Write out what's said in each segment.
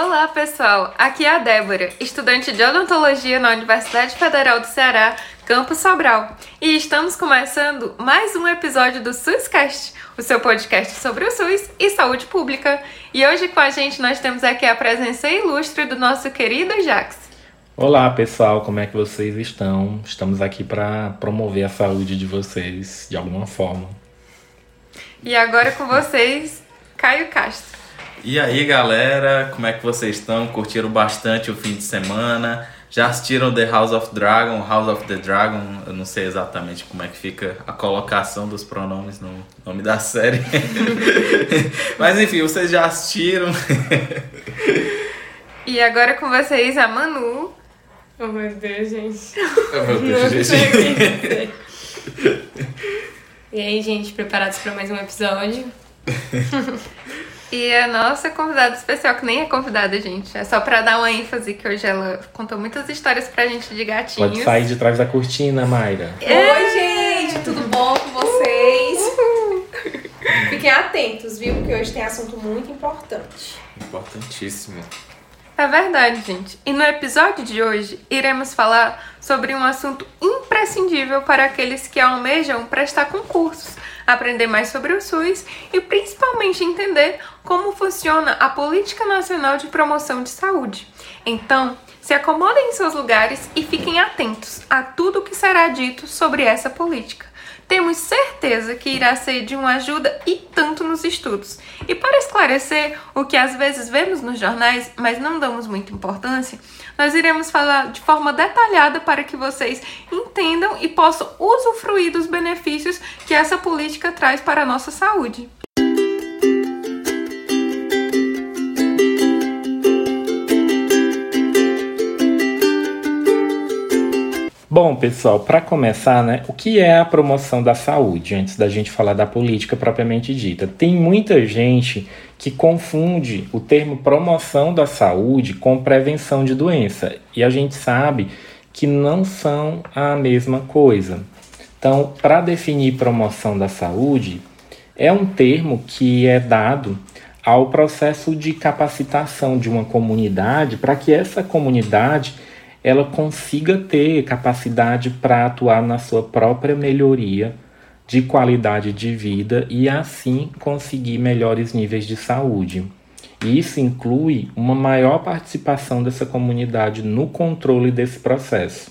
Olá, pessoal. Aqui é a Débora, estudante de odontologia na Universidade Federal do Ceará, Campus Sobral. E estamos começando mais um episódio do SUScast, o seu podcast sobre o SUS e saúde pública. E hoje com a gente nós temos aqui a presença ilustre do nosso querido Jax. Olá, pessoal, como é que vocês estão? Estamos aqui para promover a saúde de vocês de alguma forma. E agora com vocês, Caio Castro. E aí, galera, como é que vocês estão? Curtiram bastante o fim de semana? Já assistiram The House of Dragon, House of the Dragon? Eu não sei exatamente como é que fica a colocação dos pronomes no nome da série. Mas enfim, vocês já assistiram. e agora com vocês a Manu. Oh meu Deus, gente. Oh, meu Deus, gente. e aí, gente, preparados para mais um episódio? E a nossa convidada especial, que nem é convidada, gente, é só pra dar uma ênfase, que hoje ela contou muitas histórias pra gente de gatinhos. Pode sair de trás da cortina, Mayra. É. Oi, gente, tudo bom com vocês? Uhul. Fiquem atentos, viu? Porque hoje tem assunto muito importante. Importantíssimo. É verdade, gente. E no episódio de hoje, iremos falar sobre um assunto imprescindível para aqueles que almejam prestar concursos aprender mais sobre o SUS e principalmente entender como funciona a Política Nacional de Promoção de Saúde. Então, se acomodem em seus lugares e fiquem atentos a tudo o que será dito sobre essa política. Temos certeza que irá ser de uma ajuda e tanto nos estudos. E para esclarecer o que às vezes vemos nos jornais, mas não damos muita importância, nós iremos falar de forma detalhada para que vocês entendam e possam usufruir dos benefícios que essa política traz para a nossa saúde. Bom, pessoal, para começar, né, o que é a promoção da saúde? Antes da gente falar da política propriamente dita, tem muita gente que confunde o termo promoção da saúde com prevenção de doença, e a gente sabe que não são a mesma coisa. Então, para definir promoção da saúde, é um termo que é dado ao processo de capacitação de uma comunidade para que essa comunidade ela consiga ter capacidade para atuar na sua própria melhoria de qualidade de vida e assim conseguir melhores níveis de saúde. E isso inclui uma maior participação dessa comunidade no controle desse processo.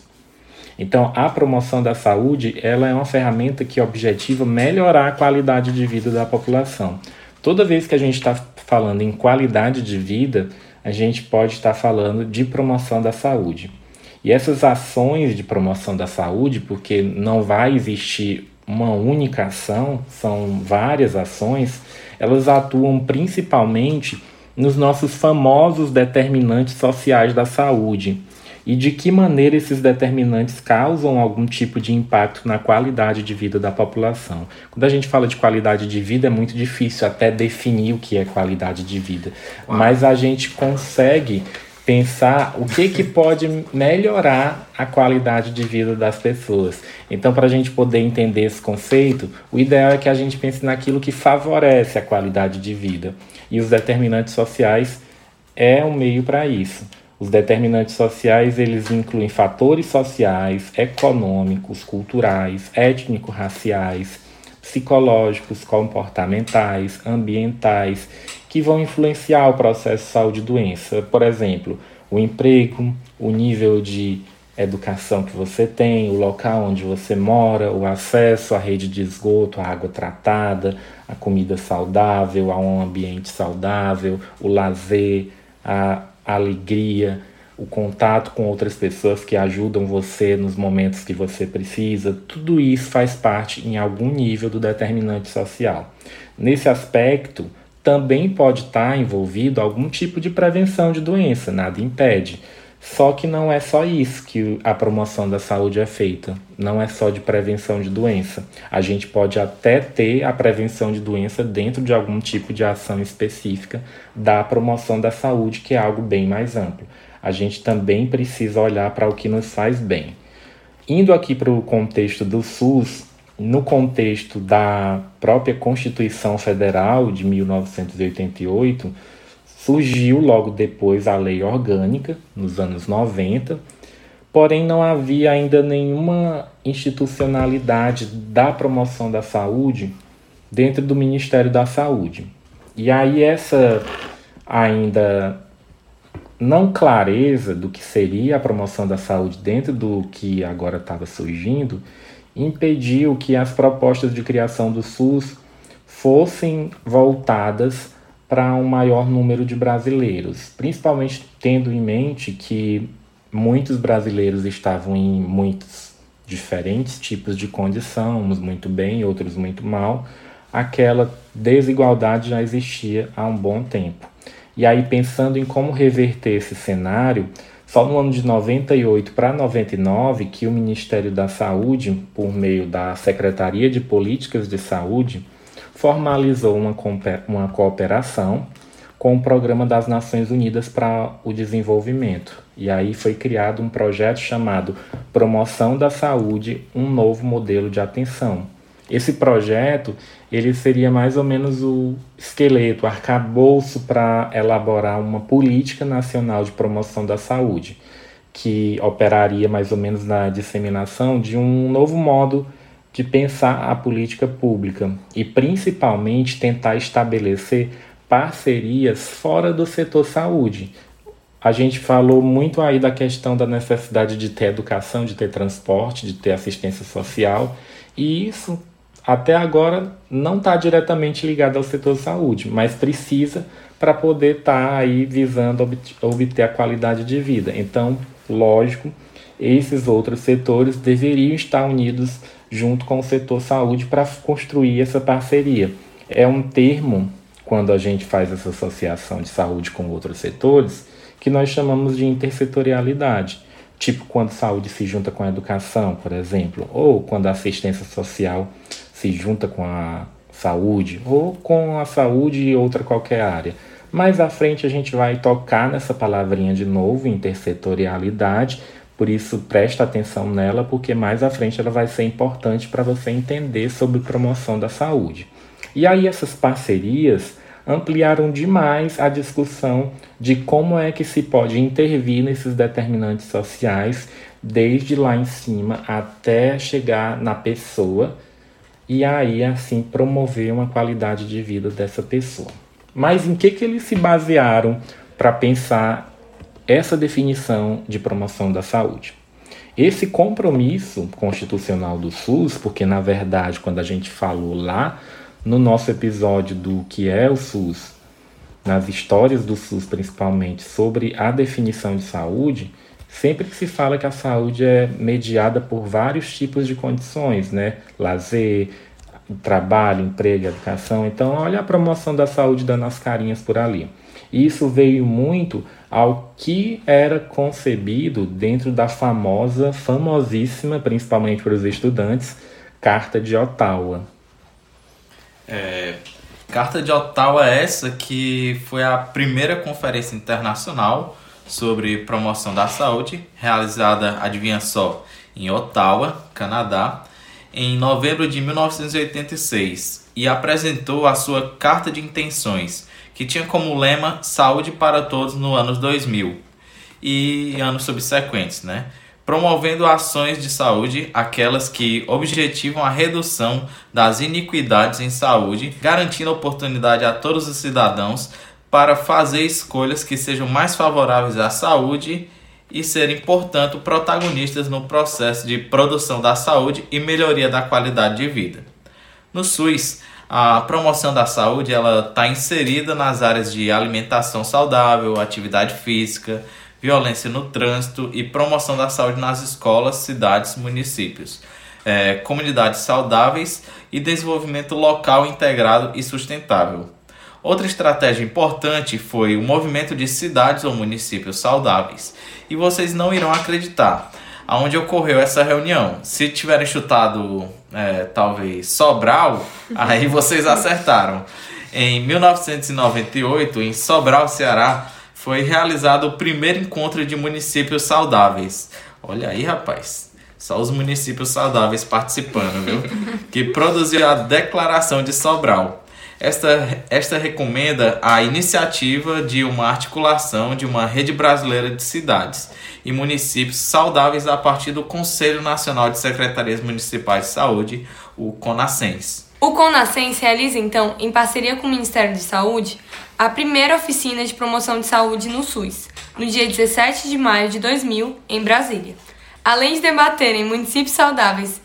Então, a promoção da saúde, ela é uma ferramenta que objetiva melhorar a qualidade de vida da população. Toda vez que a gente está falando em qualidade de vida, a gente pode estar falando de promoção da saúde. E essas ações de promoção da saúde, porque não vai existir uma única ação, são várias ações, elas atuam principalmente nos nossos famosos determinantes sociais da saúde. E de que maneira esses determinantes causam algum tipo de impacto na qualidade de vida da população. Quando a gente fala de qualidade de vida, é muito difícil até definir o que é qualidade de vida, mas a gente consegue pensar o que, que pode melhorar a qualidade de vida das pessoas. Então, para a gente poder entender esse conceito, o ideal é que a gente pense naquilo que favorece a qualidade de vida. E os determinantes sociais é um meio para isso. Os determinantes sociais eles incluem fatores sociais, econômicos, culturais, étnico-raciais, psicológicos, comportamentais, ambientais que vão influenciar o processo de saúde e doença. Por exemplo, o emprego, o nível de educação que você tem, o local onde você mora, o acesso à rede de esgoto, à água tratada, a comida saudável, a um ambiente saudável, o lazer, a alegria, o contato com outras pessoas que ajudam você nos momentos que você precisa, tudo isso faz parte em algum nível do determinante social. Nesse aspecto, também pode estar envolvido algum tipo de prevenção de doença, nada impede. Só que não é só isso que a promoção da saúde é feita, não é só de prevenção de doença. A gente pode até ter a prevenção de doença dentro de algum tipo de ação específica da promoção da saúde, que é algo bem mais amplo. A gente também precisa olhar para o que nos faz bem. Indo aqui para o contexto do SUS, no contexto da própria Constituição Federal de 1988, Surgiu logo depois a lei orgânica, nos anos 90, porém não havia ainda nenhuma institucionalidade da promoção da saúde dentro do Ministério da Saúde. E aí essa ainda não clareza do que seria a promoção da saúde dentro do que agora estava surgindo impediu que as propostas de criação do SUS fossem voltadas para um maior número de brasileiros, principalmente tendo em mente que muitos brasileiros estavam em muitos diferentes tipos de condição, uns muito bem, outros muito mal. Aquela desigualdade já existia há um bom tempo. E aí, pensando em como reverter esse cenário, só no ano de 98 para 99 que o Ministério da Saúde, por meio da Secretaria de Políticas de Saúde, formalizou uma, uma cooperação com o Programa das Nações Unidas para o Desenvolvimento. E aí foi criado um projeto chamado Promoção da Saúde, um novo modelo de atenção, esse projeto ele seria mais ou menos o esqueleto, o arcabouço para elaborar uma política nacional de promoção da saúde, que operaria mais ou menos na disseminação de um novo modo de pensar a política pública e principalmente tentar estabelecer parcerias fora do setor saúde. A gente falou muito aí da questão da necessidade de ter educação, de ter transporte, de ter assistência social, e isso até agora não está diretamente ligado ao setor saúde, mas precisa para poder estar tá aí visando obter a qualidade de vida. Então, lógico, esses outros setores deveriam estar unidos junto com o setor saúde para construir essa parceria. É um termo, quando a gente faz essa associação de saúde com outros setores, que nós chamamos de intersetorialidade. Tipo quando saúde se junta com a educação, por exemplo, ou quando a assistência social se junta com a saúde ou com a saúde e outra qualquer área. Mais à frente a gente vai tocar nessa palavrinha de novo, intersetorialidade, por isso presta atenção nela, porque mais à frente ela vai ser importante para você entender sobre promoção da saúde. E aí essas parcerias ampliaram demais a discussão de como é que se pode intervir nesses determinantes sociais, desde lá em cima até chegar na pessoa e aí assim promover uma qualidade de vida dessa pessoa. Mas em que, que eles se basearam para pensar essa definição de promoção da saúde? Esse compromisso constitucional do SUS, porque na verdade, quando a gente falou lá no nosso episódio do que é o SUS, nas histórias do SUS principalmente, sobre a definição de saúde, sempre que se fala que a saúde é mediada por vários tipos de condições, né? Lazer, trabalho, emprego, educação. Então, olha a promoção da saúde dando as carinhas por ali. Isso veio muito ao que era concebido dentro da famosa, famosíssima, principalmente para os estudantes, Carta de Ottawa. É, Carta de Ottawa é essa que foi a primeira conferência internacional sobre promoção da saúde, realizada, adivinha só, em Ottawa, Canadá, em novembro de 1986 e apresentou a sua Carta de Intenções, que tinha como lema Saúde para Todos no ano 2000 e anos subsequentes, né? promovendo ações de saúde, aquelas que objetivam a redução das iniquidades em saúde, garantindo oportunidade a todos os cidadãos para fazer escolhas que sejam mais favoráveis à saúde e serem, portanto, protagonistas no processo de produção da saúde e melhoria da qualidade de vida. No SUS, a promoção da saúde ela está inserida nas áreas de alimentação saudável, atividade física, violência no trânsito e promoção da saúde nas escolas, cidades, municípios, é, comunidades saudáveis e desenvolvimento local integrado e sustentável. Outra estratégia importante foi o movimento de cidades ou municípios saudáveis. E vocês não irão acreditar aonde ocorreu essa reunião. Se tiverem chutado é, talvez Sobral, aí vocês acertaram. Em 1998, em Sobral, Ceará, foi realizado o primeiro encontro de municípios saudáveis. Olha aí, rapaz. Só os municípios saudáveis participando, viu? Que produziu a Declaração de Sobral. Esta, esta recomenda a iniciativa de uma articulação de uma rede brasileira de cidades e municípios saudáveis a partir do Conselho Nacional de Secretarias Municipais de Saúde, o CONASENS. O CONASENS realiza, então, em parceria com o Ministério de Saúde, a primeira oficina de promoção de saúde no SUS, no dia 17 de maio de 2000, em Brasília. Além de debaterem municípios saudáveis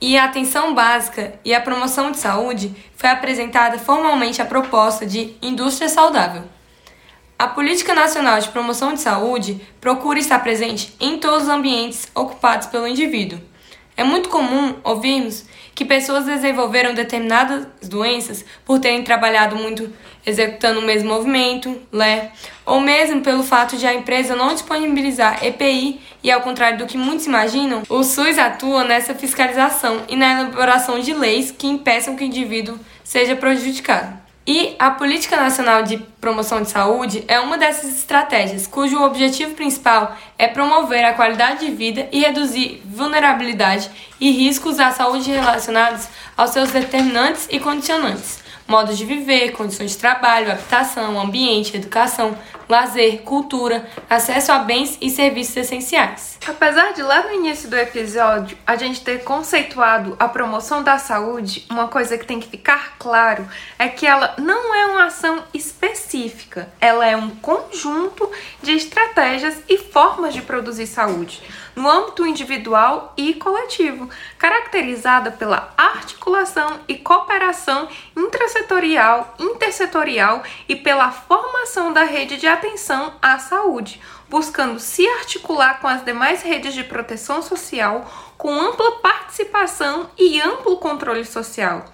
e a atenção básica e a promoção de saúde, foi apresentada formalmente a proposta de indústria saudável. A Política Nacional de Promoção de Saúde procura estar presente em todos os ambientes ocupados pelo indivíduo. É muito comum ouvirmos que pessoas desenvolveram determinadas doenças por terem trabalhado muito executando o mesmo movimento, LE, ou mesmo pelo fato de a empresa não disponibilizar EPI e, ao contrário do que muitos imaginam, o SUS atua nessa fiscalização e na elaboração de leis que impeçam que o indivíduo seja prejudicado. E a Política Nacional de Promoção de Saúde é uma dessas estratégias, cujo objetivo principal é promover a qualidade de vida e reduzir vulnerabilidade e riscos à saúde relacionados aos seus determinantes e condicionantes modos de viver, condições de trabalho, habitação, ambiente, educação, lazer, cultura, acesso a bens e serviços essenciais. Apesar de lá no início do episódio a gente ter conceituado a promoção da saúde, uma coisa que tem que ficar claro é que ela não é uma ação específica, ela é um conjunto de estratégias e formas de produzir saúde no âmbito individual e coletivo, caracterizada pela articulação e cooperação intrasetorial, intersetorial e pela formação da rede de atenção à saúde, buscando se articular com as demais redes de proteção social com ampla participação e amplo controle social.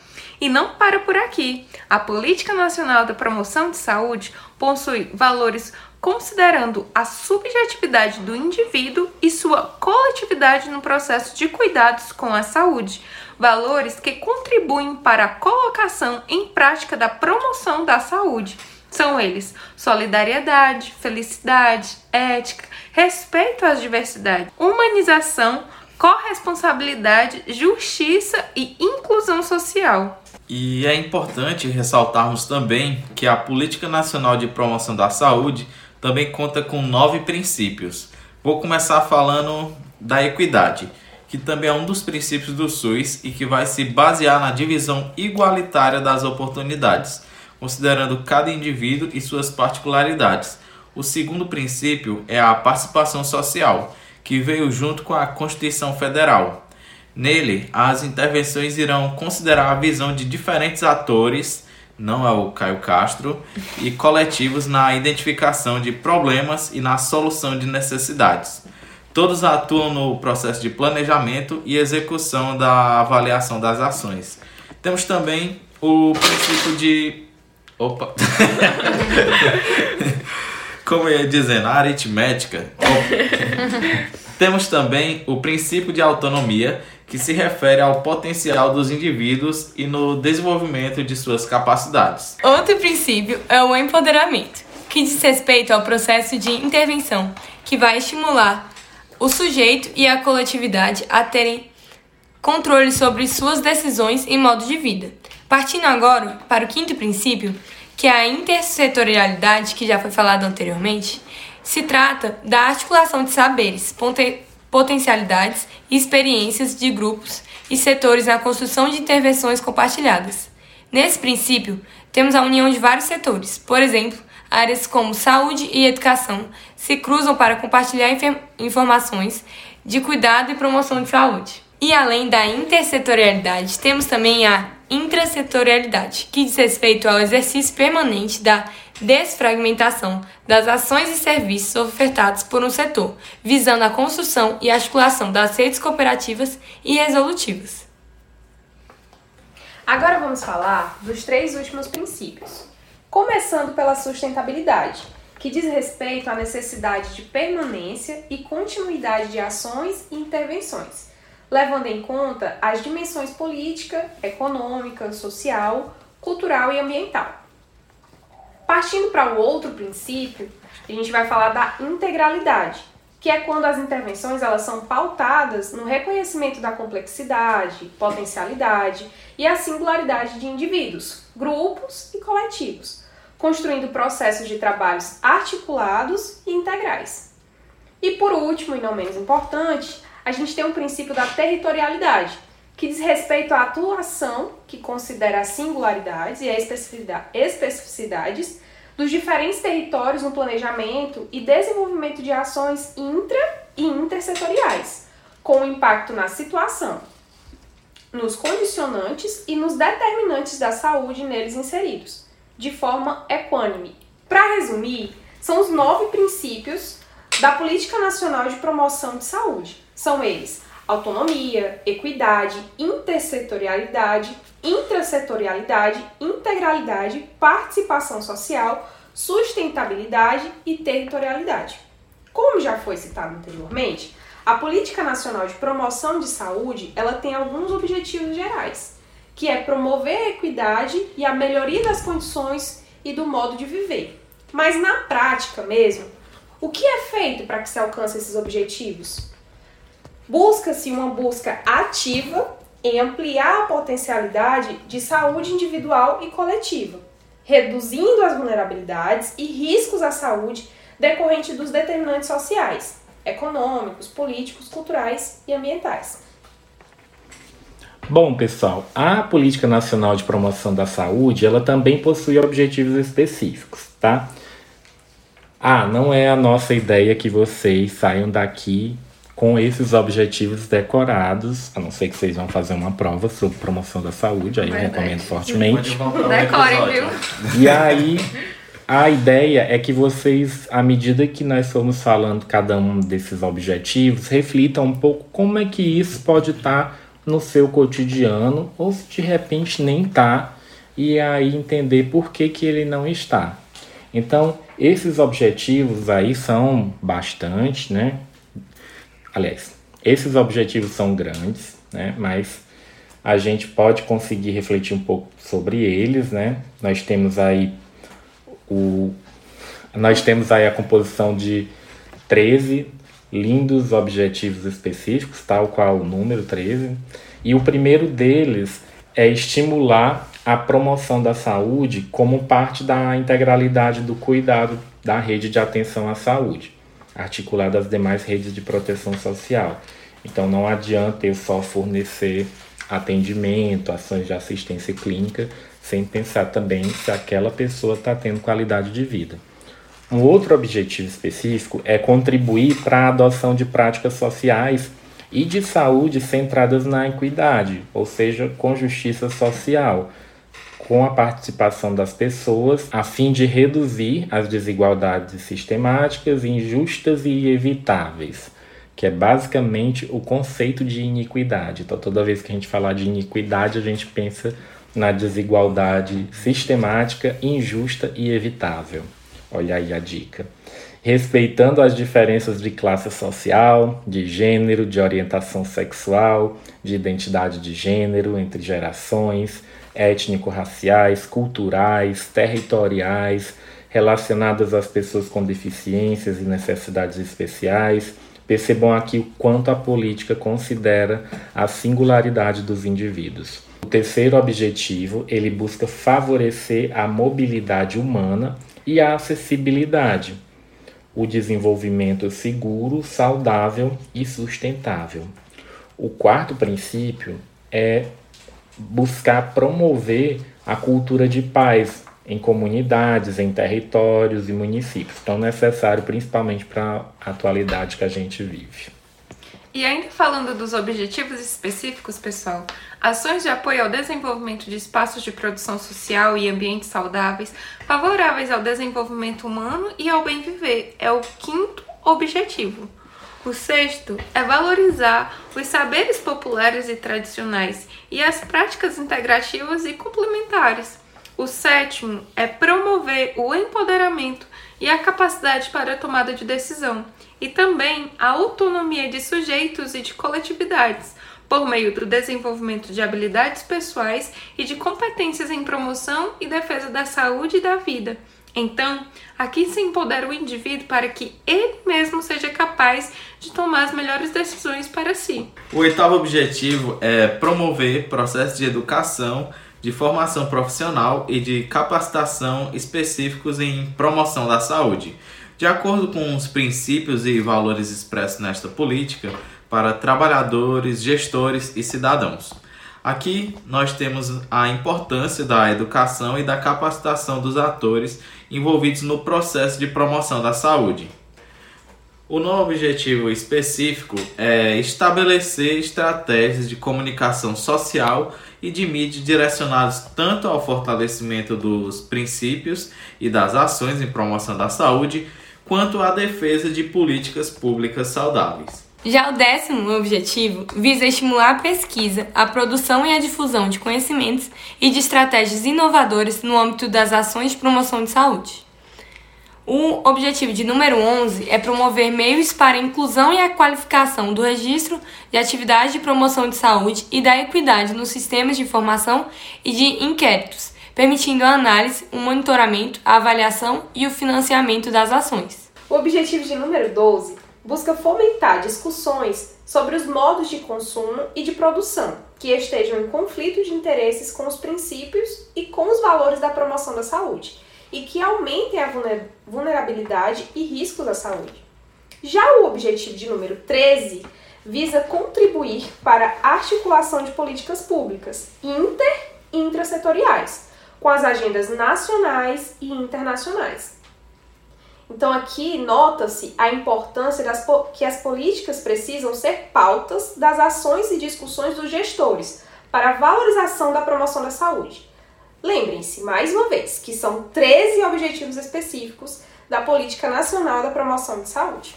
E não para por aqui. A Política Nacional da Promoção de Saúde possui valores considerando a subjetividade do indivíduo e sua coletividade no processo de cuidados com a saúde, valores que contribuem para a colocação em prática da promoção da saúde. São eles solidariedade, felicidade, ética, respeito às diversidades, humanização, corresponsabilidade, justiça e inclusão social. E é importante ressaltarmos também que a Política Nacional de Promoção da Saúde também conta com nove princípios. Vou começar falando da equidade, que também é um dos princípios do SUS e que vai se basear na divisão igualitária das oportunidades, considerando cada indivíduo e suas particularidades. O segundo princípio é a participação social, que veio junto com a Constituição Federal. Nele, as intervenções irão considerar a visão de diferentes atores não é o Caio Castro, e coletivos na identificação de problemas e na solução de necessidades. Todos atuam no processo de planejamento e execução da avaliação das ações. Temos também o princípio de. Opa! Como eu ia dizendo, a aritmética. Temos também o princípio de autonomia, que se refere ao potencial dos indivíduos e no desenvolvimento de suas capacidades. Outro princípio é o empoderamento, que diz respeito ao processo de intervenção, que vai estimular o sujeito e a coletividade a terem controle sobre suas decisões e modo de vida. Partindo agora para o quinto princípio, que é a intersetorialidade, que já foi falado anteriormente, se trata da articulação de saberes, potencialidades e experiências de grupos e setores na construção de intervenções compartilhadas. Nesse princípio, temos a união de vários setores, por exemplo, áreas como saúde e educação se cruzam para compartilhar informações de cuidado e promoção de saúde. E além da intersetorialidade, temos também a intrasetorialidade, que diz respeito ao exercício permanente da desfragmentação das ações e serviços ofertados por um setor, visando a construção e articulação das redes cooperativas e resolutivas. Agora vamos falar dos três últimos princípios. Começando pela sustentabilidade, que diz respeito à necessidade de permanência e continuidade de ações e intervenções, levando em conta as dimensões política, econômica, social, cultural e ambiental. Partindo para o outro princípio, a gente vai falar da integralidade, que é quando as intervenções elas são pautadas no reconhecimento da complexidade, potencialidade e a singularidade de indivíduos, grupos e coletivos, construindo processos de trabalhos articulados e integrais. E por último, e não menos importante, a gente tem o um princípio da territorialidade, que diz respeito à atuação que considera as singularidades e as especificidades dos diferentes territórios no planejamento e desenvolvimento de ações intra e intersetoriais, com impacto na situação, nos condicionantes e nos determinantes da saúde neles inseridos, de forma equânime. Para resumir, são os nove princípios da Política Nacional de Promoção de Saúde. São eles: autonomia, equidade, intersetorialidade, intrasetorialidade, integralidade, participação social, sustentabilidade e territorialidade. Como já foi citado anteriormente, a Política Nacional de Promoção de Saúde, ela tem alguns objetivos gerais, que é promover a equidade e a melhoria das condições e do modo de viver. Mas na prática mesmo, o que é feito para que se alcance esses objetivos? Busca-se uma busca ativa em ampliar a potencialidade de saúde individual e coletiva, reduzindo as vulnerabilidades e riscos à saúde decorrentes dos determinantes sociais, econômicos, políticos, culturais e ambientais. Bom, pessoal, a Política Nacional de Promoção da Saúde, ela também possui objetivos específicos, tá? Ah, não é a nossa ideia que vocês saiam daqui com esses objetivos decorados, a não ser que vocês vão fazer uma prova sobre promoção da saúde, aí Verdade. eu recomendo fortemente. Decorem, viu? E aí, a ideia é que vocês, à medida que nós formos falando cada um desses objetivos, reflitam um pouco como é que isso pode estar tá no seu cotidiano, ou se de repente nem está, e aí entender por que, que ele não está. Então, esses objetivos aí são bastante, né? Aliás, esses objetivos são grandes, né? Mas a gente pode conseguir refletir um pouco sobre eles, né? Nós temos aí o nós temos aí a composição de 13 lindos objetivos específicos, tal qual o número 13, e o primeiro deles é estimular a promoção da saúde como parte da integralidade do cuidado da rede de atenção à saúde articulada às demais redes de proteção social. Então não adianta eu só fornecer atendimento, ações de assistência clínica, sem pensar também se aquela pessoa está tendo qualidade de vida. Um outro objetivo específico é contribuir para a adoção de práticas sociais e de saúde centradas na equidade, ou seja, com justiça social, com a participação das pessoas, a fim de reduzir as desigualdades sistemáticas, injustas e evitáveis, que é basicamente o conceito de iniquidade. Então, toda vez que a gente falar de iniquidade, a gente pensa na desigualdade sistemática, injusta e evitável. Olha aí a dica. Respeitando as diferenças de classe social, de gênero, de orientação sexual, de identidade de gênero entre gerações, étnico-raciais, culturais, territoriais, relacionadas às pessoas com deficiências e necessidades especiais. Percebam aqui o quanto a política considera a singularidade dos indivíduos. O terceiro objetivo, ele busca favorecer a mobilidade humana e a acessibilidade, o desenvolvimento seguro, saudável e sustentável. O quarto princípio é buscar promover a cultura de paz em comunidades, em territórios e municípios, tão necessário principalmente para a atualidade que a gente vive. E ainda falando dos objetivos específicos, pessoal, ações de apoio ao desenvolvimento de espaços de produção social e ambientes saudáveis, favoráveis ao desenvolvimento humano e ao bem viver, é o quinto objetivo. O sexto é valorizar os saberes populares e tradicionais e as práticas integrativas e complementares. O sétimo é promover o empoderamento e a capacidade para a tomada de decisão, e também a autonomia de sujeitos e de coletividades, por meio do desenvolvimento de habilidades pessoais e de competências em promoção e defesa da saúde e da vida, Então, aqui se empodera o indivíduo para que ele mesmo seja capaz de tomar as melhores decisões para si. O oitavo objetivo é promover processos de educação, de formação profissional e de capacitação específicos em promoção da saúde, de acordo com os princípios e valores expressos nesta política para trabalhadores, gestores e cidadãos. Aqui nós temos a importância da educação e da capacitação dos atores envolvidos no processo de promoção da saúde. O novo objetivo específico é estabelecer estratégias de comunicação social e de mídia direcionadas tanto ao fortalecimento dos princípios e das ações em promoção da saúde, quanto à defesa de políticas públicas saudáveis. Já o décimo objetivo visa estimular a pesquisa, a produção e a difusão de conhecimentos e de estratégias inovadoras no âmbito das ações de promoção de saúde. O objetivo de número 11 é promover meios para a inclusão e a qualificação do registro de atividades de promoção de saúde e da equidade nos sistemas de informação e de inquéritos, permitindo a análise, o monitoramento, a avaliação e o financiamento das ações. O objetivo de número 12 busca fomentar discussões sobre os modos de consumo e de produção que estejam em conflito de interesses com os princípios e com os valores da promoção da saúde e que aumentem a vulnerabilidade e riscos à saúde. Já o objetivo de número 13 visa contribuir para a articulação de políticas públicas inter e intrasetoriais com as agendas nacionais e internacionais então aqui nota-se a importância das, que as políticas precisam ser pautas das ações e discussões dos gestores para a valorização da promoção da saúde. Lembrem-se, mais uma vez, que são 13 objetivos específicos da Política Nacional da Promoção de Saúde.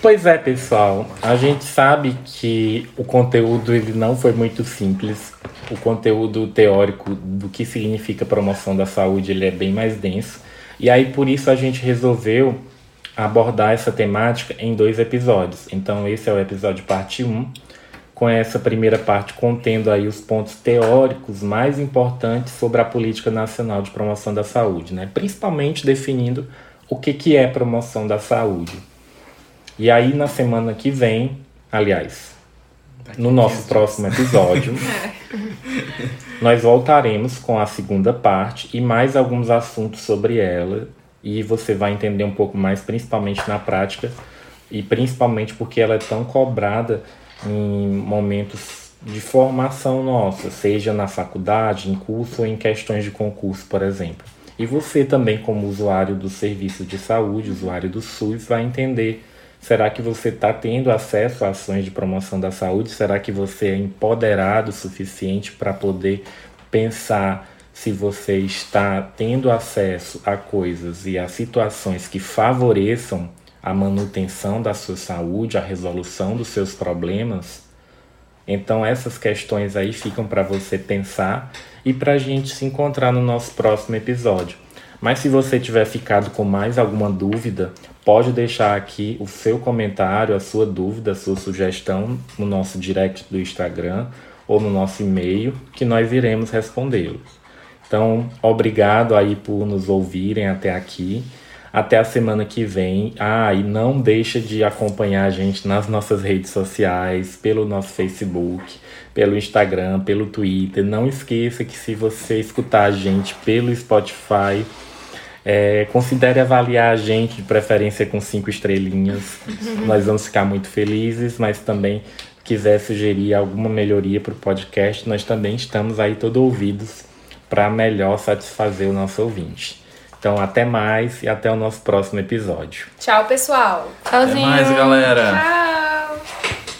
Pois é, pessoal, a gente sabe que o conteúdo ele não foi muito simples. O conteúdo teórico do que significa promoção da saúde ele é bem mais denso. E aí por isso a gente resolveu abordar essa temática em dois episódios. Então esse é o episódio parte 1, com essa primeira parte contendo aí os pontos teóricos mais importantes sobre a política nacional de promoção da saúde, né? Principalmente definindo o que, que é promoção da saúde. E aí na semana que vem, aliás, no nosso próximo episódio, nós voltaremos com a segunda parte e mais alguns assuntos sobre ela. E você vai entender um pouco mais, principalmente na prática, e principalmente porque ela é tão cobrada em momentos de formação nossa, seja na faculdade, em curso ou em questões de concurso, por exemplo. E você também, como usuário do serviço de saúde, usuário do SUS, vai entender Será que você está tendo acesso a ações de promoção da saúde? Será que você é empoderado o suficiente para poder pensar se você está tendo acesso a coisas e a situações que favoreçam a manutenção da sua saúde, a resolução dos seus problemas? Então, essas questões aí ficam para você pensar e para a gente se encontrar no nosso próximo episódio. Mas se você tiver ficado com mais alguma dúvida, pode deixar aqui o seu comentário, a sua dúvida, a sua sugestão no nosso direct do Instagram ou no nosso e-mail, que nós iremos respondê-los. Então, obrigado aí por nos ouvirem até aqui. Até a semana que vem. Ah, e não deixa de acompanhar a gente nas nossas redes sociais, pelo nosso Facebook, pelo Instagram, pelo Twitter. Não esqueça que se você escutar a gente pelo Spotify, é, considere avaliar a gente, de preferência com cinco estrelinhas. Nós vamos ficar muito felizes, mas também quiser sugerir alguma melhoria para o podcast, nós também estamos aí todo ouvidos para melhor satisfazer o nosso ouvinte. Então, até mais e até o nosso próximo episódio. Tchau, pessoal. Tchauzinho. Até mais, galera. Tchau.